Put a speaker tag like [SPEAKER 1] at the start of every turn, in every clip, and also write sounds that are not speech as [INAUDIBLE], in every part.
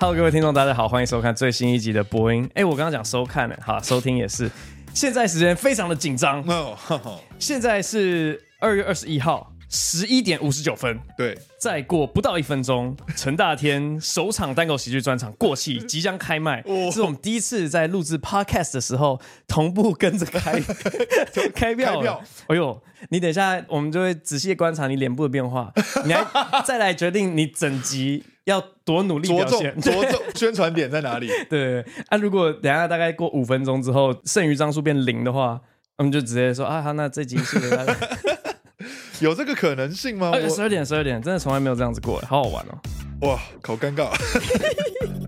[SPEAKER 1] Hello，各位听众，大家好，欢迎收看最新一集的播音。哎，我刚刚讲收看了，好，收听也是。现在时间非常的紧张，oh, oh, oh. 现在是二月二十一号十一点五十九分。
[SPEAKER 2] 对，
[SPEAKER 1] 再过不到一分钟，陈大天首场单口喜剧专场《过气》[LAUGHS] 即将开卖。Oh. 是我们第一次在录制 Podcast 的时候同步跟着开 [LAUGHS] 开票。开票。哎呦，你等一下，我们就会仔细观察你脸部的变化，你还 [LAUGHS] 再来决定你整集。要多努力着重，
[SPEAKER 2] 着重宣传点在哪里？[LAUGHS]
[SPEAKER 1] 对，啊，如果等下大概过五分钟之后，剩余张数变零的话，我们就直接说啊，好，那这集是给大家。[LAUGHS]
[SPEAKER 2] 有这个可能性吗？
[SPEAKER 1] 十二点，十二点，真的从来没有这样子过，好好玩哦！
[SPEAKER 2] 哇，好尴尬，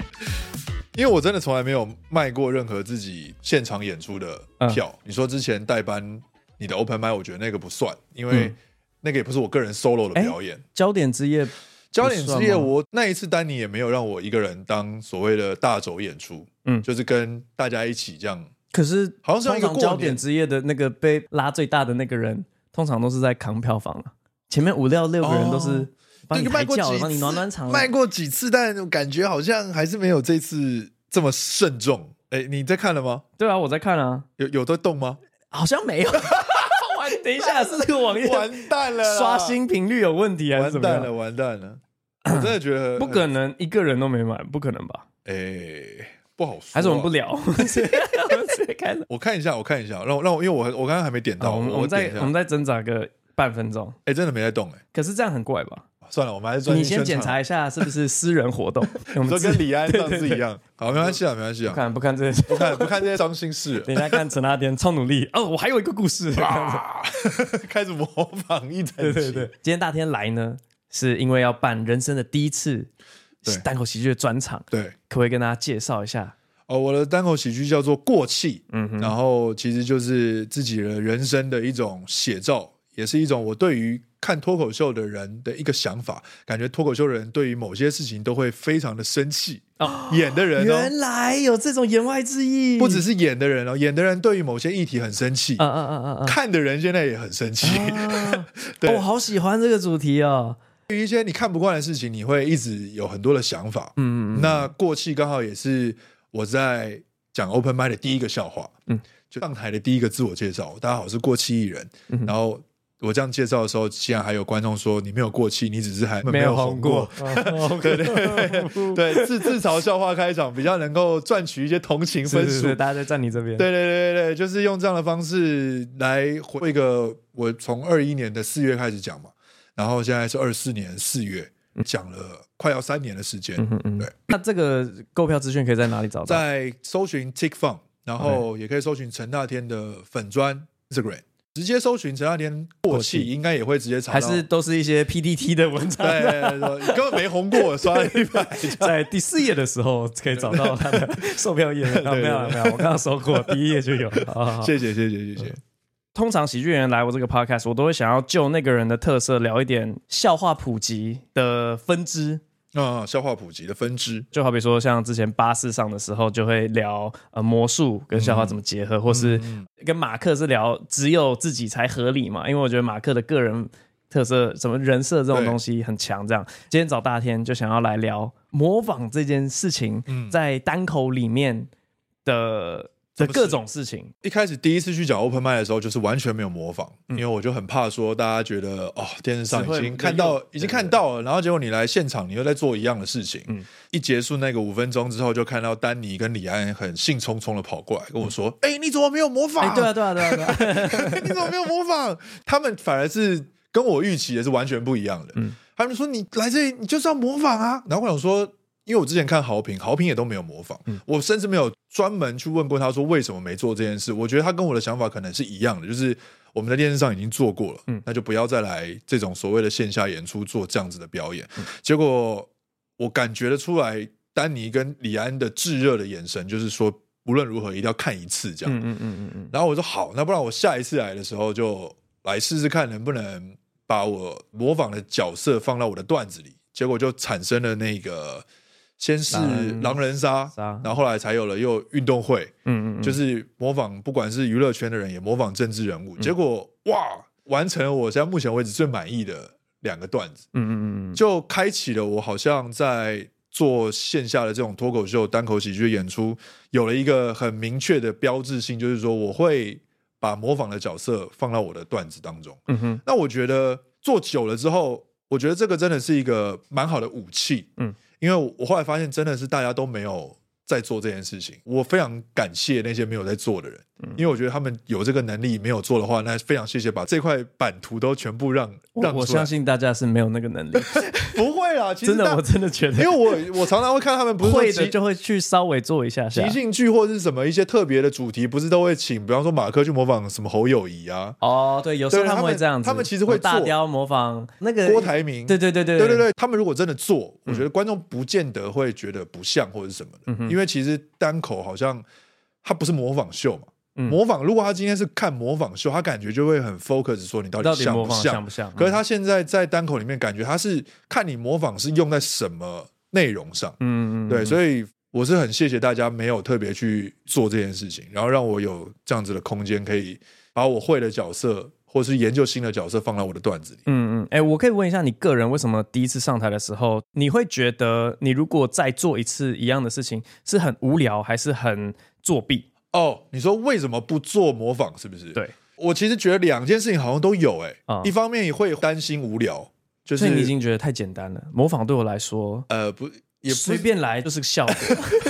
[SPEAKER 2] [LAUGHS] 因为我真的从来没有卖过任何自己现场演出的票。嗯、你说之前代班你的 open mic，我觉得那个不算，因为那个也不是我个人 solo 的表演。
[SPEAKER 1] 焦点之夜。
[SPEAKER 2] 焦点之夜，我那一次丹尼也没有让我一个人当所谓的大轴演出，嗯，就是跟大家一起这样。
[SPEAKER 1] 可是好像是一个焦点之夜的那个被拉最大的那个人，通常都是在扛票房啊。前面五六六个人都是帮你抬轿，帮你暖暖场，
[SPEAKER 2] 卖过几次，但感觉好像还是没有这次这么慎重。哎，你在看了吗？
[SPEAKER 1] 对啊，我在看啊。
[SPEAKER 2] 有有在动吗？
[SPEAKER 1] 好像没有。[LAUGHS] 等一下，是这个网页
[SPEAKER 2] 完蛋了，
[SPEAKER 1] 刷新频率有问题还是怎么样？
[SPEAKER 2] 完蛋了，完蛋了！我真的觉得 [COUGHS]
[SPEAKER 1] 不可能，一个人都没买，不可能吧？
[SPEAKER 2] 哎，不好说，
[SPEAKER 1] 还是我们不聊？[LAUGHS]
[SPEAKER 2] 我看一下，我看一下，让我让我，因为我我刚刚还没点到，
[SPEAKER 1] 我们我们再我们再挣扎个半分钟。
[SPEAKER 2] 哎，真的没在动哎，
[SPEAKER 1] 可是这样很怪吧？
[SPEAKER 2] 算了，我们还是
[SPEAKER 1] 你先检查一下是不是私人活动，[LAUGHS]
[SPEAKER 2] 我们跟李安上次一样。好，没关系啊，没关系啊，
[SPEAKER 1] 不看不看这些，
[SPEAKER 2] 不看不看这些伤心事。[LAUGHS]
[SPEAKER 1] 等一下看陈大天超努力哦，我还有一个故事，
[SPEAKER 2] 开始模仿一整集。
[SPEAKER 1] 对对对，今天大天来呢，是因为要办人生的第一次单口喜剧的专场。
[SPEAKER 2] 对，
[SPEAKER 1] 可不可以跟大家介绍一下？
[SPEAKER 2] 哦，我的单口喜剧叫做《过气》，嗯哼，然后其实就是自己的人生的一种写照，也是一种我对于。看脱口秀的人的一个想法，感觉脱口秀的人对于某些事情都会非常的生气。哦，演的人、哦、
[SPEAKER 1] 原来有这种言外之意，
[SPEAKER 2] 不只是演的人哦，演的人对于某些议题很生气。嗯嗯嗯嗯嗯，看的人现在也很生气。
[SPEAKER 1] 啊、[LAUGHS] 对，我、哦、好喜欢这个主题哦。
[SPEAKER 2] 对于一些你看不惯的事情，你会一直有很多的想法。嗯，嗯嗯，那过气刚好也是我在讲 Open m i d 的第一个笑话。嗯，就上台的第一个自我介绍，大家好，我是过气艺人。嗯、然后。我这样介绍的时候，竟然还有观众说你没有过气，你只是还没有红过。[LAUGHS] 对对对对，自自嘲笑话开场比较能够赚取一些同情分数，
[SPEAKER 1] 大家在站你这边。
[SPEAKER 2] 对对对对对，就是用这样的方式来回一个我从二一年的四月开始讲嘛，然后现在是二四年四月，讲了快要三年的时间。嗯嗯，对。
[SPEAKER 1] 那这个购票资讯可以在哪里找到？
[SPEAKER 2] 在搜寻 TikFun，然后也可以搜寻陈大天的粉砖 Instagram。直接搜寻陈大天过气，应该也会直接查到。
[SPEAKER 1] 还是都是一些 PDT 的文章？
[SPEAKER 2] 对，根本没红过，刷了一百。[LAUGHS]
[SPEAKER 1] 在第四页的时候可以找到他的售票页。[LAUGHS] 没有没有，我刚刚搜过，第一页就有
[SPEAKER 2] 了。好 [LAUGHS] 好。谢谢谢谢谢谢。
[SPEAKER 1] 通常喜剧演员来我这个 podcast，我都会想要就那个人的特色聊一点笑话普及的分支。
[SPEAKER 2] 啊，消化普及的分支，
[SPEAKER 1] 就好比说，像之前巴士上的时候，就会聊呃魔术跟消化怎么结合，嗯、或是跟马克是聊只有自己才合理嘛。因为我觉得马克的个人特色、什么人设这种东西很强。这样，今天找大天就想要来聊模仿这件事情，在单口里面的。的各种事情，
[SPEAKER 2] 一开始第一次去讲 open mic 的时候，就是完全没有模仿，嗯、因为我就很怕说大家觉得哦，电视上已经看到，已经看到了，然后结果你来现场，你又在做一样的事情。嗯、一结束那个五分钟之后，就看到丹尼跟李安很兴冲冲的跑过来跟我说：“哎、嗯欸，你怎么没有模仿？”
[SPEAKER 1] 对啊，对啊，对啊，对啊，[LAUGHS]
[SPEAKER 2] 你怎么没有模仿？他们反而是跟我预期的是完全不一样的。嗯，他们说你来这里，你就是要模仿啊。然后我想说。因为我之前看豪平，豪平也都没有模仿，嗯、我甚至没有专门去问过他说为什么没做这件事。我觉得他跟我的想法可能是一样的，就是我们在电视上已经做过了，嗯、那就不要再来这种所谓的线下演出做这样子的表演。嗯、结果我感觉得出来，丹尼跟李安的炙热的眼神，就是说无论如何一定要看一次这样。嗯嗯嗯嗯，然后我说好，那不然我下一次来的时候就来试试看能不能把我模仿的角色放到我的段子里。结果就产生了那个。先是狼人杀，然后后来才有了又运动会，嗯嗯，就是模仿不管是娱乐圈的人，也模仿政治人物，结果哇，完成了我现在目前为止最满意的两个段子，嗯嗯嗯，就开启了我好像在做线下的这种脱口秀、单口喜剧演出，有了一个很明确的标志性，就是说我会把模仿的角色放到我的段子当中。嗯哼，那我觉得做久了之后，我觉得这个真的是一个蛮好的武器。嗯，因为我后来发现，真的是大家都没有在做这件事情。我非常感谢那些没有在做的人，因为我觉得他们有这个能力，没有做的话，那非常谢谢把这块版图都全部让让。
[SPEAKER 1] 我相信大家是没有那个能力。[LAUGHS]
[SPEAKER 2] 不会啦，其实
[SPEAKER 1] 真的，我真的觉得，
[SPEAKER 2] 因为我我常常会看他们不是
[SPEAKER 1] 会的就会去稍微做一下下
[SPEAKER 2] 即兴剧或者是什么一些特别的主题，不是都会请，比方说马克去模仿什么侯友谊啊？
[SPEAKER 1] 哦，对，有时候他们会这样子，
[SPEAKER 2] 他们其实会
[SPEAKER 1] 大雕模仿那个
[SPEAKER 2] 郭台铭，
[SPEAKER 1] 对对对对
[SPEAKER 2] 对对对，他们如果真的做，我觉得观众不见得会觉得不像或者是什么的，嗯、因为其实单口好像它不是模仿秀嘛。模仿，如果他今天是看模仿秀，他感觉就会很 focus，说你到底像不像？不像。可是他现在在单口里面，感觉他是看你模仿是用在什么内容上。嗯嗯，对，所以我是很谢谢大家没有特别去做这件事情，然后让我有这样子的空间，可以把我会的角色或是研究新的角色放到我的段子里。
[SPEAKER 1] 嗯嗯，哎，我可以问一下你个人，为什么第一次上台的时候，你会觉得你如果再做一次一样的事情，是很无聊，还是很作弊？
[SPEAKER 2] 哦，oh, 你说为什么不做模仿？是不是？
[SPEAKER 1] 对，
[SPEAKER 2] 我其实觉得两件事情好像都有、欸。哎、嗯，一方面也会担心无聊，就是
[SPEAKER 1] 你已经觉得太简单了。模仿对我来说，
[SPEAKER 2] 呃，不，也
[SPEAKER 1] 随便来就是个效果，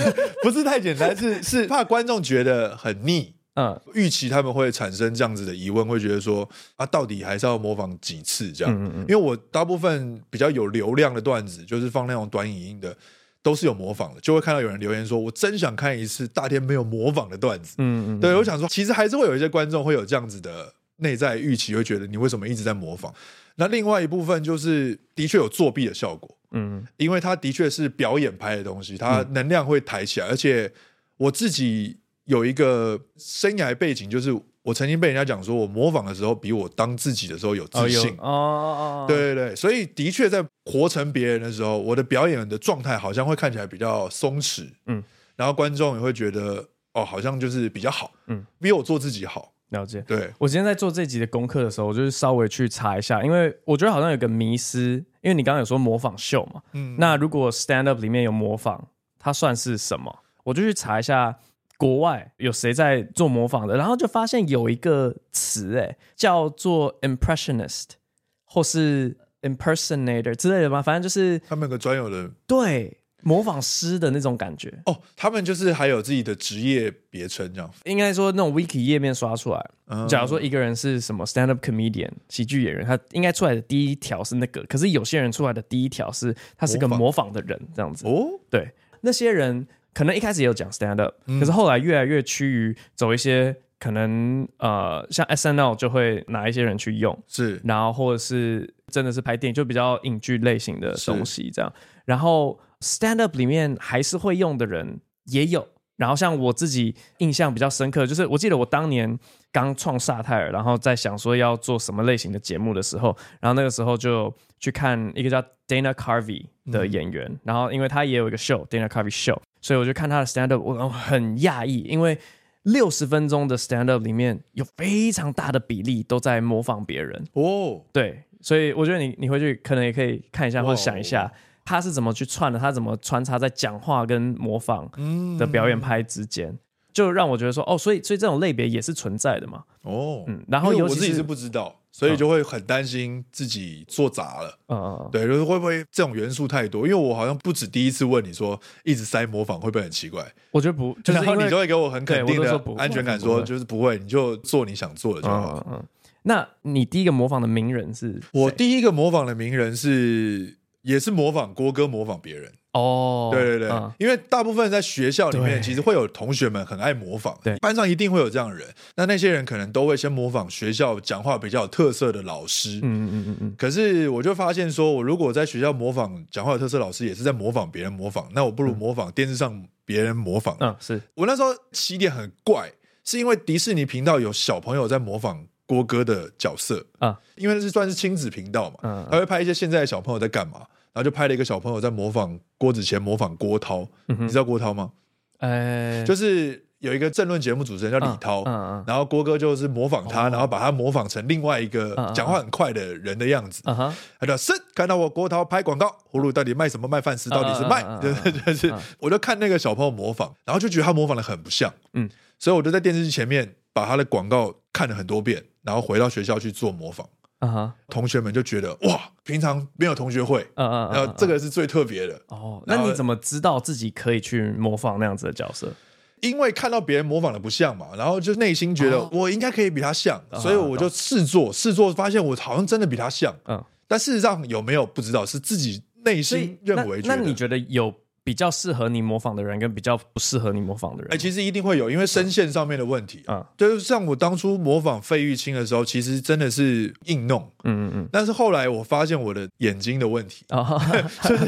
[SPEAKER 1] [LAUGHS]
[SPEAKER 2] 不是太简单，是是怕观众觉得很腻。嗯，预期他们会产生这样子的疑问，会觉得说啊，到底还是要模仿几次这样？嗯嗯，因为我大部分比较有流量的段子，就是放那种短影音的。都是有模仿的，就会看到有人留言说：“我真想看一次大天没有模仿的段子。”嗯嗯，对，我想说，其实还是会有一些观众会有这样子的内在预期，会觉得你为什么一直在模仿？那另外一部分就是的确有作弊的效果，嗯，因为他的确是表演拍的东西，他能量会抬起来，而且我自己有一个生涯背景，就是。我曾经被人家讲说，我模仿的时候比我当自己的时候有自信。哦哦哦，对对对，所以的确在活成别人的时候，我的表演的状态好像会看起来比较松弛。嗯，然后观众也会觉得，哦，好像就是比较好。嗯，比我做自己好。
[SPEAKER 1] 了解。
[SPEAKER 2] 对，
[SPEAKER 1] 我今天在做这集的功课的时候，我就是稍微去查一下，因为我觉得好像有个迷思，因为你刚刚有说模仿秀嘛。嗯。那如果 stand up 里面有模仿，它算是什么？我就去查一下。国外有谁在做模仿的？然后就发现有一个词，哎，叫做 impressionist 或是 impersonator 之类的吗？反正就是
[SPEAKER 2] 他们有个专有的
[SPEAKER 1] 对模仿师的那种感觉
[SPEAKER 2] 哦。他们就是还有自己的职业别称，这样
[SPEAKER 1] 应该说那种 wiki 页面刷出来。嗯、假如说一个人是什么 stand up comedian 喜剧演员，他应该出来的第一条是那个。可是有些人出来的第一条是他是个模仿的人，这样子哦。对，那些人。可能一开始也有讲 stand up，、嗯、可是后来越来越趋于走一些可能呃，像 SNL 就会拿一些人去用，
[SPEAKER 2] 是，
[SPEAKER 1] 然后或者是真的是拍电影，就比较影剧类型的东西这样。然后 stand up 里面还是会用的人也有，然后像我自己印象比较深刻，就是我记得我当年刚创萨泰尔，然后在想说要做什么类型的节目的时候，然后那个时候就去看一个叫 Dana Carvey 的演员，嗯、然后因为他也有一个 show Dana Carvey Show。所以我就看他的 stand up，我很讶异，因为六十分钟的 stand up 里面有非常大的比例都在模仿别人哦。对，所以我觉得你你回去可能也可以看一下或者想一下，他是怎么去串的，他怎么穿插在讲话跟模仿的表演拍之间，就让我觉得说哦，所以所以这种类别也是存在的嘛。哦，嗯，然后尤其是我
[SPEAKER 2] 自己是不知道。所以就会很担心自己做砸了，嗯嗯，对，就是会不会这种元素太多？因为我好像不止第一次问你说，一直塞模仿会不会很奇怪？
[SPEAKER 1] 我觉得不，
[SPEAKER 2] 就是然后你就会给我很肯定的安全感，说就是不会，你就做你想做的就好。
[SPEAKER 1] 嗯，那你第一个模仿的名人是？
[SPEAKER 2] 我第一个模仿的名人是，也是模仿郭哥，模仿别人。哦，对对对，嗯、因为大部分在学校里面，其实会有同学们很爱模仿，对，班上一定会有这样的人。那那些人可能都会先模仿学校讲话比较有特色的老师，嗯嗯嗯嗯。可是我就发现说，我如果在学校模仿讲话有特色老师，也是在模仿别人模仿，那我不如模仿电视上别人模仿。嗯，是。我那时候起点很怪，是因为迪士尼频道有小朋友在模仿郭哥的角色。啊，因为那是算是亲子频道嘛，嗯，他会拍一些现在的小朋友在干嘛。然后就拍了一个小朋友在模仿郭子乾，模仿郭涛，嗯、你知道郭涛吗？哎，就是有一个政论节目主持人叫李涛，嗯嗯，然后郭哥就是模仿他，然后把他模仿成另外一个讲话很快的人的样子，他说是看到我郭涛拍广告，葫芦到底卖什么？卖饭吃到底是卖，就是就是，我就看那个小朋友模仿，然后就觉得他模仿的很不像，嗯，所以我就在电视机前面把他的广告看了很多遍，然后回到学校去做模仿。啊哈！同学们就觉得哇，平常没有同学会，嗯嗯，然后这个是最特别的
[SPEAKER 1] 哦。那你怎么知道自己可以去模仿那样子的角色？
[SPEAKER 2] 因为看到别人模仿的不像嘛，然后就内心觉得我应该可以比他像，所以我就试做试做，发现我好像真的比他像。嗯，但事实上有没有不知道，是自己内心认为。
[SPEAKER 1] 那你觉得有？比较适合你模仿的人，跟比较不适合你模仿的人，
[SPEAKER 2] 哎、欸，其实一定会有，因为声线上面的问题啊。就是像我当初模仿费玉清的时候，其实真的是硬弄，嗯嗯嗯。但是后来我发现我的眼睛的问题啊，[LAUGHS] [LAUGHS] 就是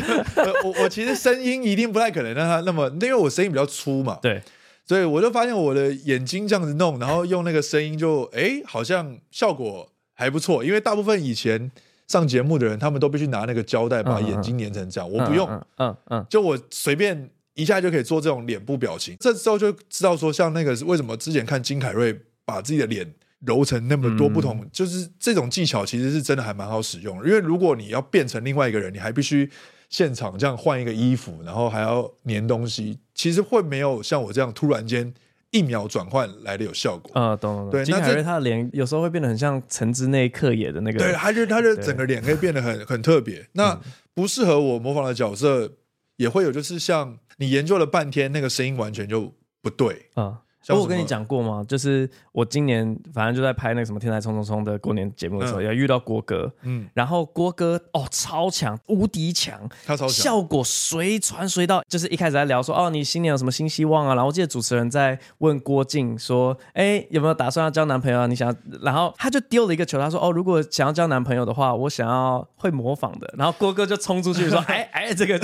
[SPEAKER 2] 我我其实声音一定不太可能让他那么，因为我声音比较粗嘛，
[SPEAKER 1] 对，
[SPEAKER 2] 所以我就发现我的眼睛这样子弄，然后用那个声音就哎、欸，好像效果还不错，因为大部分以前。上节目的人，他们都必须拿那个胶带把眼睛粘成这样。我不用，嗯嗯，就我随便一下就可以做这种脸部表情。这时候就知道说，像那个为什么之前看金凯瑞把自己的脸揉成那么多不同，就是这种技巧其实是真的还蛮好使用。因为如果你要变成另外一个人，你还必须现场这样换一个衣服，然后还要粘东西，其实会没有像我这样突然间。一秒转换来的有效果
[SPEAKER 1] 啊，懂懂懂。对，金凯瑞他的脸有时候会变得很像橙之内克也的那个，
[SPEAKER 2] 对，他就他就整个脸可以变得很 [LAUGHS] 很特别。那不适合我模仿的角色也会有，就是像你研究了半天，那个声音完全就不对啊。
[SPEAKER 1] 我跟你讲过吗？就是我今年反正就在拍那个什么《天才冲冲冲》的过年节目的时候，要遇到郭哥，嗯，然后郭哥哦超强，无敌强，
[SPEAKER 2] 他超强，
[SPEAKER 1] 效果随传随到。就是一开始在聊说，哦，你新年有什么新希望啊？然后我记得主持人在问郭靖说，哎，有没有打算要交男朋友啊？你想，然后他就丢了一个球，他说，哦，如果想要交男朋友的话，我想要会模仿的。然后郭哥就冲出去说，哎哎，这个，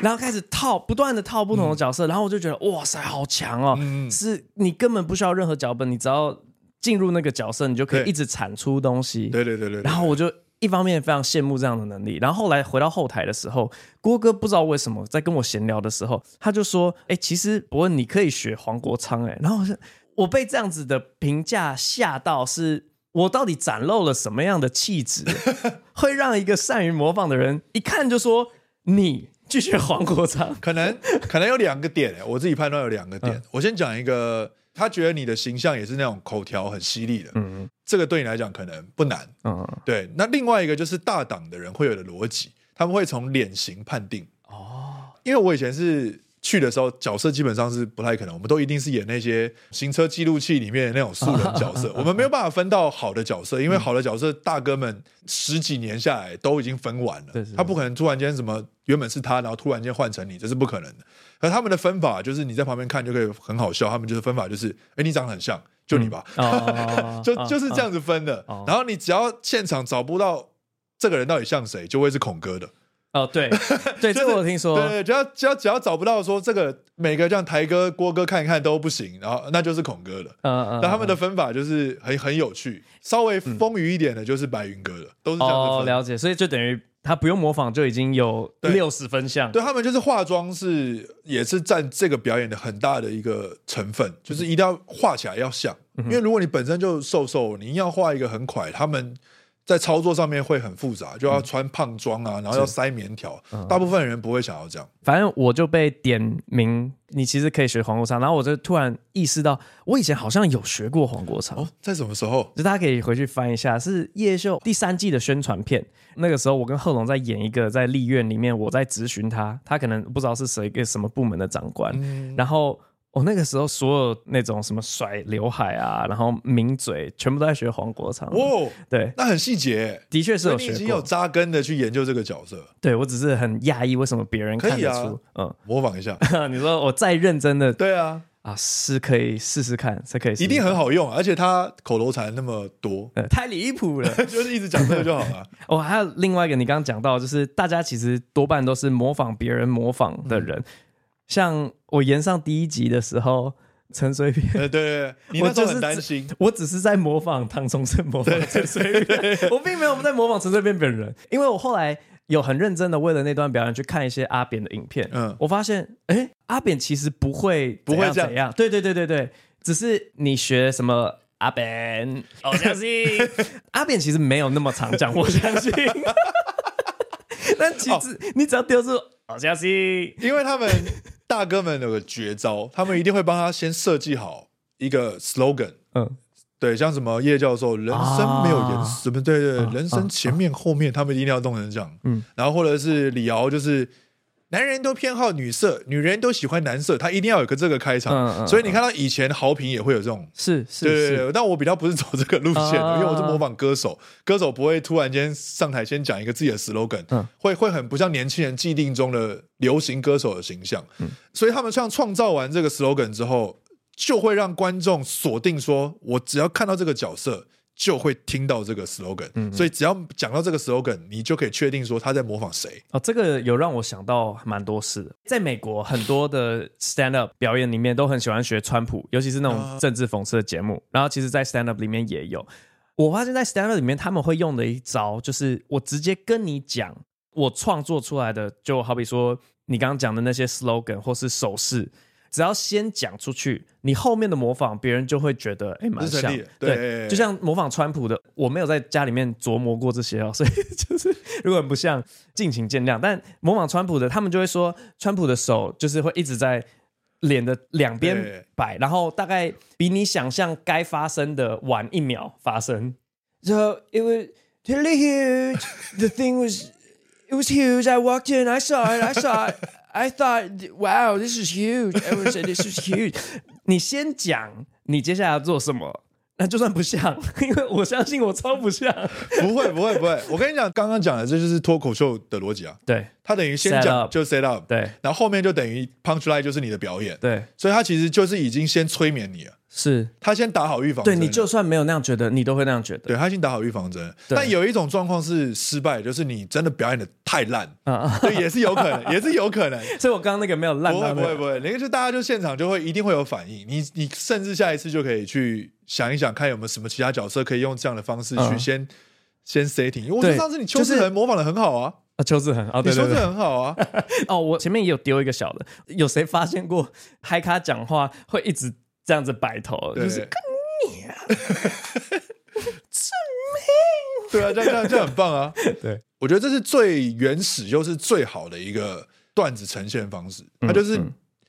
[SPEAKER 1] 然后开始套，不断的套不同的角色，然后我就觉得，哇塞，好强哦，是。你根本不需要任何脚本，你只要进入那个角色，你就可以一直产出东西。
[SPEAKER 2] 对对对对。
[SPEAKER 1] 然后我就一方面非常羡慕这样的能力，然后后来回到后台的时候，郭哥不知道为什么在跟我闲聊的时候，他就说：“哎，其实伯恩你可以学黄国昌。”哎，[LAUGHS] 然后我说我被这样子的评价吓到，是我到底展露了什么样的气质，会让一个善于模仿的人一看就说你。继续黄国昌，
[SPEAKER 2] 可能可能有两个点，我自己判断有两个点。嗯、我先讲一个，他觉得你的形象也是那种口条很犀利的，嗯，这个对你来讲可能不难，嗯，对。那另外一个就是大党的人会有的逻辑，他们会从脸型判定，哦，因为我以前是。去的时候，角色基本上是不太可能，我们都一定是演那些行车记录器里面的那种素人角色，[LAUGHS] 我们没有办法分到好的角色，因为好的角色大哥们十几年下来都已经分完了，他不可能突然间什么原本是他，然后突然间换成你，这是不可能的。而他们的分法就是你在旁边看就可以很好笑，他们就是分法就是，哎，你长得很像，就你吧，[LAUGHS] 就就是这样子分的。然后你只要现场找不到这个人到底像谁，就会是孔哥的。
[SPEAKER 1] 哦，对，[LAUGHS] 对，这个我听
[SPEAKER 2] 说，对，只要只要只要找不到说这个每个这样台哥郭哥看一看都不行，然后那就是孔哥了，嗯嗯，那他们的分法就是很很有趣，稍微丰腴一点的就是白云哥的，都是这样子分。
[SPEAKER 1] 哦，了解，所以就等于他不用模仿就已经有六十分像，
[SPEAKER 2] 对，对他们就是化妆是也是占这个表演的很大的一个成分，就是一定要画起来要像，因为如果你本身就瘦瘦，你硬要画一个很快，他们。在操作上面会很复杂，就要穿胖装啊，嗯、然后要塞棉条。嗯、大部分人不会想要这样。
[SPEAKER 1] 反正我就被点名，你其实可以学黄国昌。然后我就突然意识到，我以前好像有学过黄国昌。
[SPEAKER 2] 哦，在什么时候？
[SPEAKER 1] 就大家可以回去翻一下，是《夜秀》第三季的宣传片。那个时候，我跟贺龙在演一个在立院里面，我在质询他，他可能不知道是谁，一个什么部门的长官，嗯、然后。我、哦、那个时候，所有那种什么甩刘海啊，然后抿嘴，全部都在学黄国昌。哦，对，
[SPEAKER 2] 那很细节，
[SPEAKER 1] 的确是有学过，
[SPEAKER 2] 已经有扎根的去研究这个角色。
[SPEAKER 1] 对，我只是很讶异，为什么别人看得出？啊、嗯，
[SPEAKER 2] 模仿一下。[LAUGHS]
[SPEAKER 1] 你说我再认真的，[LAUGHS]
[SPEAKER 2] 对啊，
[SPEAKER 1] 啊，是可以试试看，是可以
[SPEAKER 2] 一定很好用，而且他口头禅那么多，
[SPEAKER 1] 嗯、太离谱了，[LAUGHS]
[SPEAKER 2] 就是一直讲这个就好了。
[SPEAKER 1] 哦，还有另外一个，你刚刚讲到，就是大家其实多半都是模仿别人模仿的人，嗯、像我演上第一集的时候。陈水扁，
[SPEAKER 2] 对对，[LAUGHS] 你那时候很担心。
[SPEAKER 1] 我，我只是在模仿唐崇盛，模仿陈水扁，[LAUGHS] 我并没有在模仿陈水扁本人，因为我后来有很认真的为了那段表演去看一些阿扁的影片，嗯，我发现，哎，阿扁其实不会不会怎样，对对对对对，只是你学什么阿扁，我相信阿扁其实没有那么常讲，我相信。[LAUGHS] 但其实你只要丢出好消息，
[SPEAKER 2] 因为他们大哥们有个绝招，[LAUGHS] 他们一定会帮他先设计好一个 slogan，嗯。对，像什么叶教授，人生没有颜色，什么、啊、对对，人生前面后面，他们一定要弄成这样。嗯，然后或者是李敖，就是男人都偏好女色，女人都喜欢男色，他一定要有个这个开场。嗯嗯、所以你看到以前豪平也会有这种，
[SPEAKER 1] 是是，
[SPEAKER 2] 对对对。但我比较不是走这个路线的，啊、因为我是模仿歌手，歌手不会突然间上台先讲一个自己的 slogan，、嗯、会会很不像年轻人既定中的流行歌手的形象。嗯，所以他们像创造完这个 slogan 之后。就会让观众锁定说，我只要看到这个角色，就会听到这个 slogan。嗯嗯，所以只要讲到这个 slogan，你就可以确定说他在模仿谁。
[SPEAKER 1] 哦，这个有让我想到蛮多事的。在美国，很多的 stand up 表演里面都很喜欢学川普，尤其是那种政治讽刺的节目。啊、然后，其实，在 stand up 里面也有。我发现，在 stand up 里面，他们会用的一招，就是我直接跟你讲，我创作出来的，就好比说你刚刚讲的那些 slogan 或是手势。只要先讲出去，你后面的模仿别人就会觉得哎，蛮像，对，对，就像模仿川普的，我没有在家里面琢磨过这些哦，所以就是如果很不像，敬请见谅。但模仿川普的，他们就会说川普的手就是会一直在脸的两边摆，然后大概比你想象该发生的晚一秒发生。[LAUGHS] So it was really huge. The thing was, it was huge. I walked in, I saw it, I saw it. I thought, wow, this is huge. Everyone said this is huge. [LAUGHS] 你先讲，你接下来要做什么？那就算不像，[LAUGHS] 因为我相信我超不像。
[SPEAKER 2] 不会，不会，不会。我跟你讲，刚刚讲的这就是脱口秀的逻辑啊。
[SPEAKER 1] 对，
[SPEAKER 2] 他等于先讲就 set up，
[SPEAKER 1] 对，
[SPEAKER 2] 然后后面就等于 punchline 就是你的表演，
[SPEAKER 1] 对，
[SPEAKER 2] 所以他其实就是已经先催眠你了。
[SPEAKER 1] 是他
[SPEAKER 2] 先打好预防针，
[SPEAKER 1] 对，你就算没有那样觉得，你都会那样觉得。
[SPEAKER 2] 对，他先打好预防针，但有一种状况是失败，就是你真的表演的太烂，啊，对，也是有可能，[LAUGHS] 也是有可能。
[SPEAKER 1] 所以我刚刚那个没有烂，
[SPEAKER 2] 不会不会不会，那个就大家就现场就会一定会有反应，你你甚至下一次就可以去想一想，看有没有什么其他角色可以用这样的方式去先先 setting。因为我觉得上次你邱志恒模仿的很好啊，
[SPEAKER 1] 啊，邱志恒啊，你
[SPEAKER 2] 说的很好啊。[LAUGHS]
[SPEAKER 1] 哦，我前面也有丢一个小的，有谁发现过嗨咖讲话会一直？这样子摆头，就是跟你啊，[LAUGHS] [LAUGHS] 证明
[SPEAKER 2] 对啊，这样这样这样很棒啊！对，我觉得这是最原始又是最好的一个段子呈现方式。它就是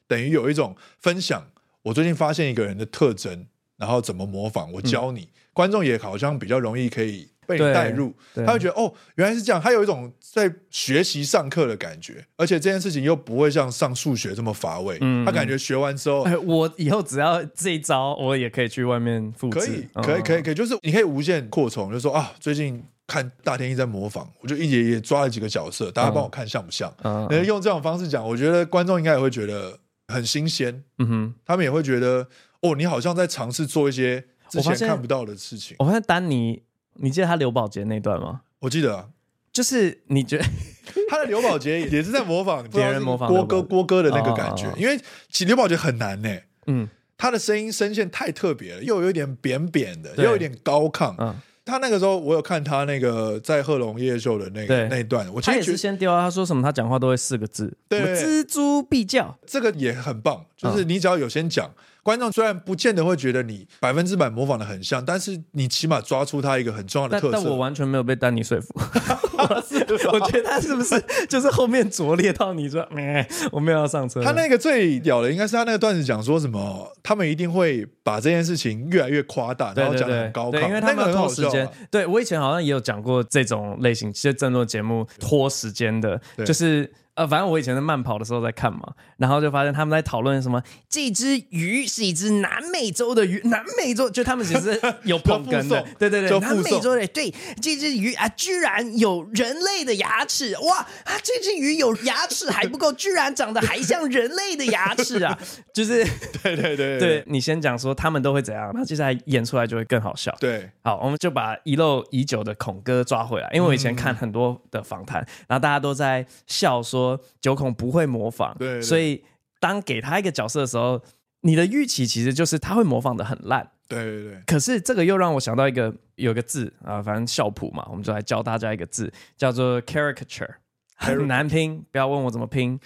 [SPEAKER 2] 等于有一种分享，我最近发现一个人的特征，然后怎么模仿，我教你，观众也好像比较容易可以。被你带入，他会觉得哦，原来是这样。他有一种在学习上课的感觉，而且这件事情又不会像上数学这么乏味。嗯，他感觉学完之后，
[SPEAKER 1] 我以后只要这一招，我也可以去外面复制。
[SPEAKER 2] 可以，可以，可以，可以，就是你可以无限扩充。就是说啊，最近看大天一在模仿，我就一也也抓了几个角色，大家帮我看像不像？嗯，用这种方式讲，我觉得观众应该也会觉得很新鲜。嗯哼，他们也会觉得哦，你好像在尝试做一些之前看不到的事情。
[SPEAKER 1] 我发现丹尼。你记得他刘宝杰那段吗？
[SPEAKER 2] 我记得。啊，
[SPEAKER 1] 就是你觉得 [LAUGHS]
[SPEAKER 2] 他的刘宝杰 [LAUGHS] 也是在模仿别人模仿郭哥郭哥的那个感觉，因为其实刘宝杰很难呢。嗯，他的声音声线太特别了，又有一点扁扁的，又有一点高亢。嗯，他那个时候我有看他那个在贺龙夜秀的那个那一段，我
[SPEAKER 1] 他也是先丢啊，他说什么他讲话都会四个字，对，蜘蛛必叫，
[SPEAKER 2] 这个也很棒，就是你只要有先讲。观众虽然不见得会觉得你百分之百模仿的很像，但是你起码抓出他一个很重要的特色。
[SPEAKER 1] 但，但我完全没有被丹尼说服，[LAUGHS] 我觉得他是不是就是后面拙劣到你说，[LAUGHS] 我没有要上车。
[SPEAKER 2] 他那个最屌的应该是他那个段子讲说什么，他们一定会把这件事情越来越夸大，然后讲得很高亢，因为他们拖时间。
[SPEAKER 1] 对，我以前好像也有讲过这种类型，其实政论节目拖时间的，就是。呃，反正我以前在慢跑的时候在看嘛，然后就发现他们在讨论什么，这只鱼是一只南美洲的鱼，南美洲就他们其实有捧哏的，[LAUGHS] 对对对，南美洲的，对，这只鱼啊，居然有人类的牙齿，哇啊，这只鱼有牙齿还不够，居然长得还像人类的牙齿啊，[LAUGHS] 就是，
[SPEAKER 2] 对对对，
[SPEAKER 1] 对 [LAUGHS] 你先讲说他们都会怎样，那接下来演出来就会更好笑。
[SPEAKER 2] 对，
[SPEAKER 1] 好，我们就把遗漏已久的孔哥抓回来，因为我以前看很多的访谈，然后大家都在笑说。说九孔不会模仿，对，对，所以当给他一个角色的时候，你的预期其实就是他会模仿的很烂，
[SPEAKER 2] 对对对。
[SPEAKER 1] 可是这个又让我想到一个有一个字啊，反正笑谱嘛，我们就来教大家一个字，叫做 caricature。很难拼，不要问我怎么拼，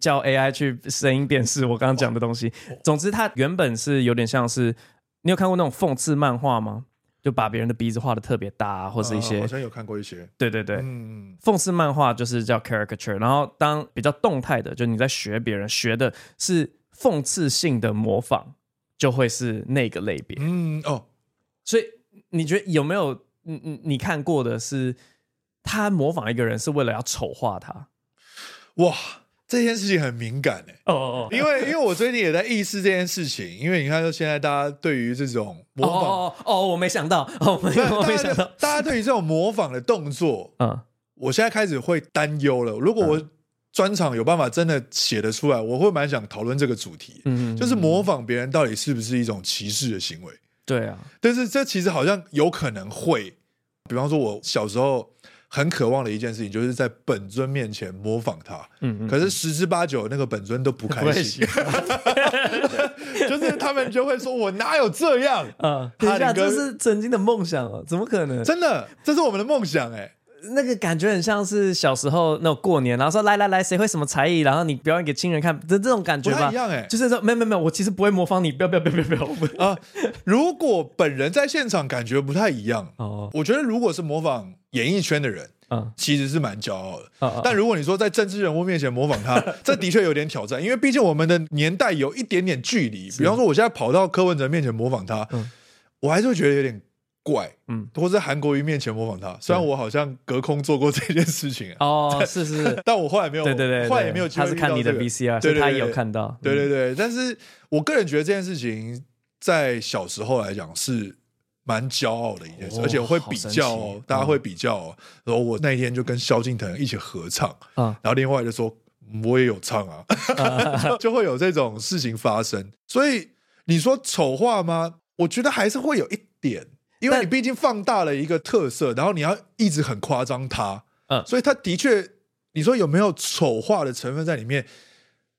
[SPEAKER 1] 叫 AI 去声音辨识我刚刚讲的东西。总之，它原本是有点像是，你有看过那种讽刺漫画吗？就把别人的鼻子画的特别大，或是一些，
[SPEAKER 2] 好像有看过一些。
[SPEAKER 1] 对对对，嗯，讽刺漫画就是叫 caricature。然后当比较动态的，就你在学别人学的是讽刺性的模仿，就会是那个类别。
[SPEAKER 2] 嗯哦，
[SPEAKER 1] 所以你觉得有没有？你你你看过的是他模仿一个人是为了要丑化他？
[SPEAKER 2] 哇！这件事情很敏感哎，
[SPEAKER 1] 哦哦，
[SPEAKER 2] 因为 [LAUGHS] 因为我最近也在意识这件事情，因为你看，就现在大家对于这种模仿，
[SPEAKER 1] 哦哦，我没想到，哦，没有，我没想到，
[SPEAKER 2] 大家对于这种模仿的动作，嗯，我现在开始会担忧了。如果我专场有办法真的写得出来，我会蛮想讨论这个主题，嗯嗯，就是模仿别人到底是不是一种歧视的行为？
[SPEAKER 1] 对啊，
[SPEAKER 2] 但是这其实好像有可能会，比方说，我小时候。很渴望的一件事情，就是在本尊面前模仿他。嗯，嗯，可是十之八九那个本尊都不开心，[LAUGHS] 就是他们就会说：“我哪有这样？” [LAUGHS]
[SPEAKER 1] 啊，等一下，这是曾经的梦想哦，怎么可能？
[SPEAKER 2] 真的，这是我们的梦想哎。
[SPEAKER 1] 那个感觉很像是小时候那种过年，然后说来来来，谁会什么才艺，然后你表演给亲人看的这种感觉吧。
[SPEAKER 2] 不一样哎，
[SPEAKER 1] 就是说没有没有没有，我其实不会模仿你，不要不要不要不要不要 [LAUGHS] 啊！
[SPEAKER 2] 如果本人在现场感觉不太一样哦，我觉得如果是模仿演艺圈的人，嗯，其实是蛮骄傲的。嗯，但如果你说在政治人物面前模仿他，[LAUGHS] 这的确有点挑战，因为毕竟我们的年代有一点点距离。比方说，我现在跑到柯文哲面前模仿他，嗯，我还是会觉得有点。怪，嗯，或者在韩国瑜面前模仿他，虽然我好像隔空做过这件事情
[SPEAKER 1] 哦，是是，[LAUGHS]
[SPEAKER 2] 但我后来没有，
[SPEAKER 1] 对对对，
[SPEAKER 2] 后来也没有。
[SPEAKER 1] 他是看你的 VCR，
[SPEAKER 2] 对，
[SPEAKER 1] 他也有看到，
[SPEAKER 2] 对对对。但是我个人觉得这件事情在小时候来讲是蛮骄傲的一件事，而且我会比较哦，大家会比较哦。然后我那一天就跟萧敬腾一起合唱，然后另外就说我也有唱啊，[LAUGHS] 就会有这种事情发生。所以你说丑化吗？我觉得还是会有一点。因为你毕竟放大了一个特色，然后你要一直很夸张它，嗯，所以它的确，你说有没有丑化的成分在里面？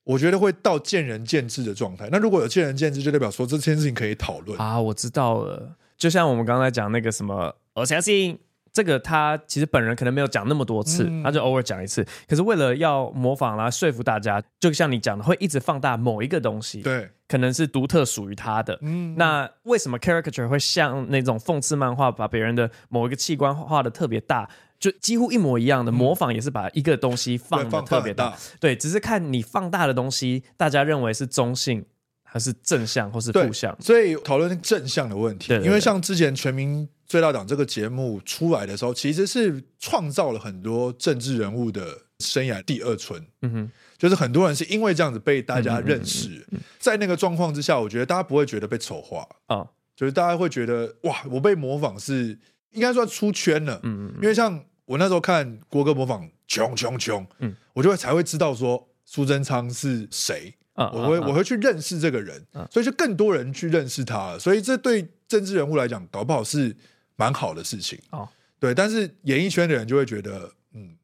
[SPEAKER 2] 我觉得会到见仁见智的状态。那如果有见仁见智，就代表说这件事情可以讨论
[SPEAKER 1] 啊。我知道了，就像我们刚才讲那个什么，我相信。这个他其实本人可能没有讲那么多次，嗯、他就偶尔讲一次。可是为了要模仿来说服大家，就像你讲的，会一直放大某一个东西，
[SPEAKER 2] 对，
[SPEAKER 1] 可能是独特属于他的。嗯，那为什么 caricature 会像那种讽刺漫画，把别人的某一个器官画的特别大，就几乎一模一样的模仿，也是把一个东西放的特别大，对，只是看你放大的东西，大家认为是中性。还是正向，或是负向，
[SPEAKER 2] 所以讨论正向的问题。对对对，因为像之前《全民最大党》这个节目出来的时候，其实是创造了很多政治人物的生涯第二春。嗯哼，就是很多人是因为这样子被大家认识，嗯嗯嗯、在那个状况之下，我觉得大家不会觉得被丑化啊，哦、就是大家会觉得哇，我被模仿是应该算出圈了。嗯嗯，因为像我那时候看国歌模仿穷穷穷，嗯，我就会才会知道说苏贞昌是谁。我会我会去认识这个人，所以就更多人去认识他了，所以这对政治人物来讲，搞不好是蛮好的事情。哦，对，但是演艺圈的人就会觉得，嗯，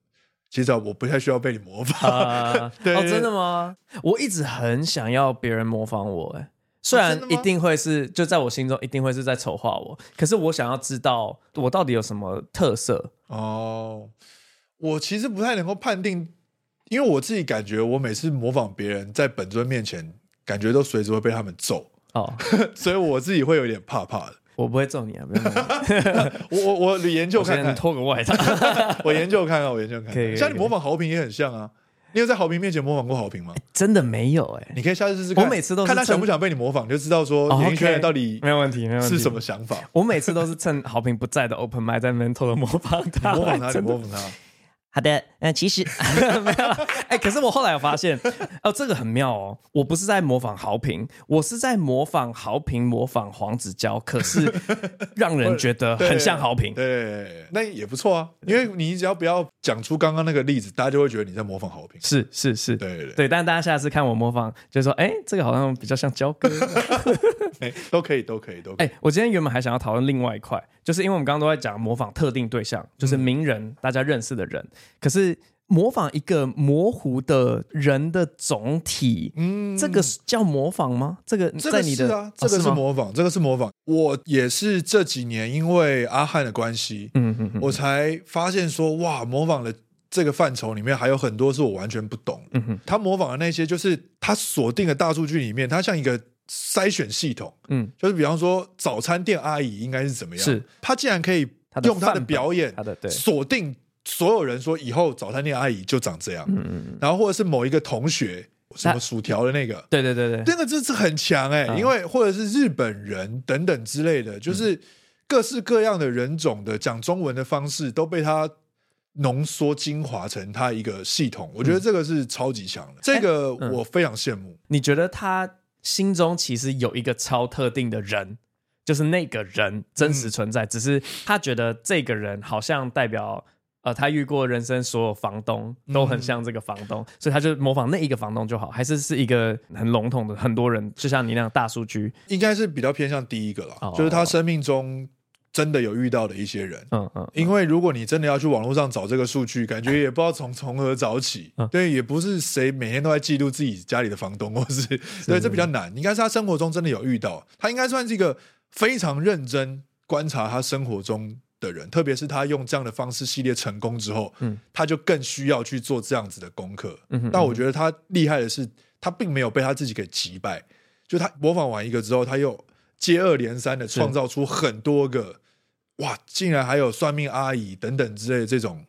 [SPEAKER 2] 其实我不太需要被你模仿。[LAUGHS]
[SPEAKER 1] 哦，真的吗？我一直很想要别人模仿我，哎，虽然一定会是就在我心中一定会是在丑化我，可是我想要知道我到底有什么特色。
[SPEAKER 2] 哦，我其实不太能够判定。因为我自己感觉，我每次模仿别人在本尊面前，感觉都随时会被他们揍哦，[LAUGHS] 所以我自己会有点怕怕的。
[SPEAKER 1] 我不会揍你啊，没有 [LAUGHS]
[SPEAKER 2] 我我我研究看看，
[SPEAKER 1] 脱个外套，[LAUGHS]
[SPEAKER 2] 我研究看看，我研究看看。像你模仿豪平也很像啊，你有在豪平面前模仿过豪平吗？
[SPEAKER 1] 真的没有哎，
[SPEAKER 2] 你可以下次试试看。
[SPEAKER 1] 我每次都是
[SPEAKER 2] 看他想不想被你模仿，就知道说演艺圈人到底
[SPEAKER 1] 没有问题，没有问题
[SPEAKER 2] 是什么想法。
[SPEAKER 1] 我每次都是趁豪平不在的 open mic 在那边偷偷模仿他，
[SPEAKER 2] 模仿他，你模仿他。
[SPEAKER 1] 好的，那其实 [LAUGHS] 没有了。哎，可是我后来有发现，哦，这个很妙哦。我不是在模仿豪平，我是在模仿豪平，模仿黄子佼，可是让人觉得很像豪平。[LAUGHS]
[SPEAKER 2] 对，那也不错啊。因为你只要不要讲出刚刚那个例子，大家就会觉得你在模仿豪平。
[SPEAKER 1] 是是是，
[SPEAKER 2] 对对
[SPEAKER 1] 对。但大家下次看我模仿，就说，哎，这个好像比较像焦哥。[LAUGHS]
[SPEAKER 2] 都可以，都可以，都可以。
[SPEAKER 1] 哎，我今天原本还想要讨论另外一块，就是因为我们刚刚都在讲模仿特定对象，就是名人，大家认识的人。可是模仿一个模糊的人的总体，嗯，这个叫模仿吗？这个在你的
[SPEAKER 2] 啊，这个是模仿，这个是模仿。我也是这几年因为阿汉的关系，嗯嗯，我才发现说哇，模仿的这个范畴里面还有很多是我完全不懂。嗯哼，他模仿的那些，就是他锁定的大数据里面，他像一个筛选系统。嗯，就是比方说早餐店阿姨应该是怎么样？是，他竟然可以用他的表演，他的对锁定所有人说以后早餐店阿姨就长这样。然后或者是某一个同学。什么薯条的那个？对对对对，那个真是很强哎、欸！嗯、因为或者是日本人等等之类的，就是各式各样的人种的讲中文的方式都被他浓缩精华成他一个系统。我觉得这个是超级强的，嗯、这个我非常羡慕、欸嗯。
[SPEAKER 1] 你觉得他心中其实有一个超特定的人，就是那个人真实存在，嗯、只是他觉得这个人好像代表。呃，他遇过人生所有房东都很像这个房东，嗯、所以他就模仿那一个房东就好，还是是一个很笼统的很多人，就像你那样大数据，
[SPEAKER 2] 应该是比较偏向第一个了，哦、就是他生命中真的有遇到的一些人。嗯嗯，嗯因为如果你真的要去网络上找这个数据，感觉也不知道从从何找起。嗯、对，也不是谁每天都在记录自己家里的房东，或是，是对，这比较难。应该是他生活中真的有遇到，他应该算是一个非常认真观察他生活中。的人，特别是他用这样的方式系列成功之后，嗯，他就更需要去做这样子的功课。嗯哼，但我觉得他厉害的是，他并没有被他自己给击败，就他模仿完一个之后，他又接二连三的创造出很多个，哇，竟然还有算命阿姨等等之类的这种，